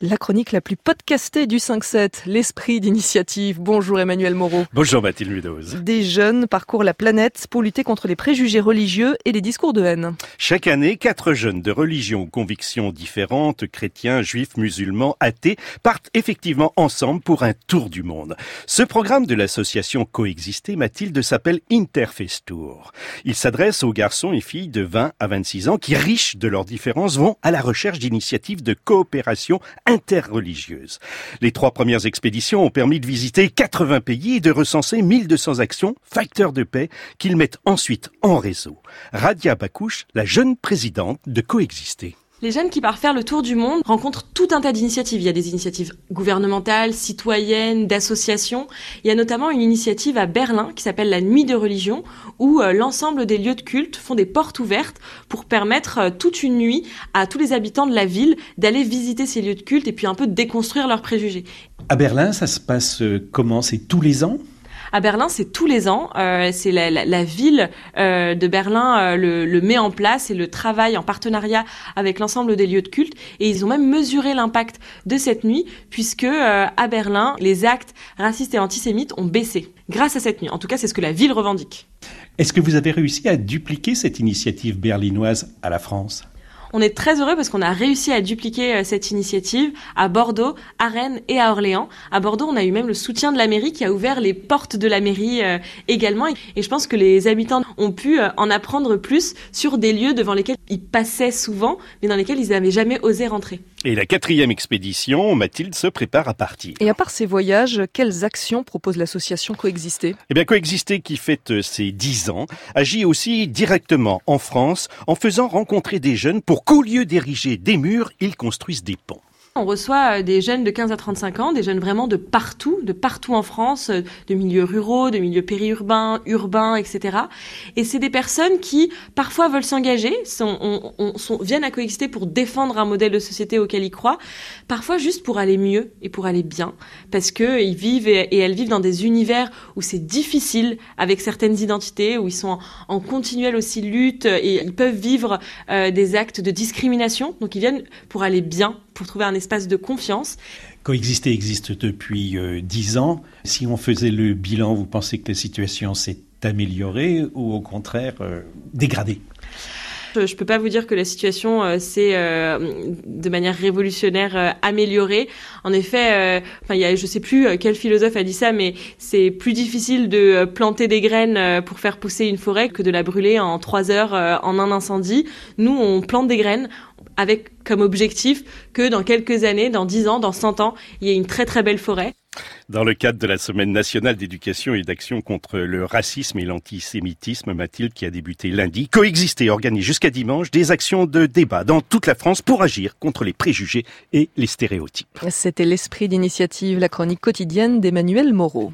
La chronique la plus podcastée du 5-7, l'esprit d'initiative. Bonjour Emmanuel Moreau. Bonjour Mathilde Meadows. Des jeunes parcourent la planète pour lutter contre les préjugés religieux et les discours de haine. Chaque année, quatre jeunes de religions ou convictions différentes, chrétiens, juifs, musulmans, athées, partent effectivement ensemble pour un tour du monde. Ce programme de l'association Coexister, Mathilde, s'appelle Interface Tour. Il s'adresse aux garçons et filles de 20 à 26 ans qui, riches de leurs différences, vont à la recherche d'initiatives de coopération interreligieuse. Les trois premières expéditions ont permis de visiter 80 pays et de recenser 1200 actions, facteurs de paix, qu'ils mettent ensuite en réseau. Radia Bakouche, la jeune présidente de Coexister. Les jeunes qui partent faire le tour du monde rencontrent tout un tas d'initiatives. Il y a des initiatives gouvernementales, citoyennes, d'associations. Il y a notamment une initiative à Berlin qui s'appelle la Nuit de religion, où euh, l'ensemble des lieux de culte font des portes ouvertes pour permettre euh, toute une nuit à tous les habitants de la ville d'aller visiter ces lieux de culte et puis un peu déconstruire leurs préjugés. À Berlin, ça se passe euh, comment? C'est tous les ans? À Berlin, c'est tous les ans. Euh, c'est la, ville euh, de Berlin euh, le, le, met en place et le travaille en partenariat avec l'ensemble des lieux de culte. Et ils ont même mesuré l'impact de cette nuit, puisque à Berlin, les actes racistes et antisémites ont baissé grâce à cette nuit. En tout cas, c'est ce que la ville revendique. Est-ce que vous avez réussi à dupliquer cette initiative berlinoise à la France? On est très heureux parce qu'on a réussi à dupliquer euh, cette initiative à Bordeaux, à Rennes et à Orléans. À Bordeaux, on a eu même le soutien de la mairie qui a ouvert les portes de la mairie euh, également. Et je pense que les habitants ont pu euh, en apprendre plus sur des lieux devant lesquels ils passaient souvent, mais dans lesquels ils n'avaient jamais osé rentrer. Et la quatrième expédition, Mathilde se prépare à partir. Et à part ces voyages, quelles actions propose l'association Coexister? Eh bien, Coexister, qui fête ses dix ans, agit aussi directement en France en faisant rencontrer des jeunes pour qu'au lieu d'ériger des murs, ils construisent des ponts. On reçoit euh, des jeunes de 15 à 35 ans, des jeunes vraiment de partout, de partout en France, euh, de milieux ruraux, de milieux périurbains, urbains, etc. Et c'est des personnes qui parfois veulent s'engager, on, viennent à coexister pour défendre un modèle de société auquel ils croient, parfois juste pour aller mieux et pour aller bien, parce que ils vivent et, et elles vivent dans des univers où c'est difficile avec certaines identités, où ils sont en, en continuelle aussi lutte et ils peuvent vivre euh, des actes de discrimination. Donc ils viennent pour aller bien, pour trouver un espace de confiance. Coexister existe depuis euh, dix euh, ans. Si on faisait le bilan, vous pensez que la situation s'est améliorée ou au contraire euh, dégradée? Je ne peux pas vous dire que la situation euh, s'est euh, de manière révolutionnaire euh, améliorée. En effet, enfin, il y a, je sais plus quel philosophe a dit ça, mais c'est plus difficile de planter des graines pour faire pousser une forêt que de la brûler en trois heures en un incendie. Nous, on plante des graines avec comme objectif que dans quelques années, dans dix ans, dans cent ans, il y ait une très très belle forêt. Dans le cadre de la Semaine nationale d'éducation et d'action contre le racisme et l'antisémitisme, Mathilde, qui a débuté lundi, coexister organise jusqu'à dimanche des actions de débat dans toute la France pour agir contre les préjugés et les stéréotypes. C'était l'esprit d'initiative, la chronique quotidienne d'Emmanuel Moreau.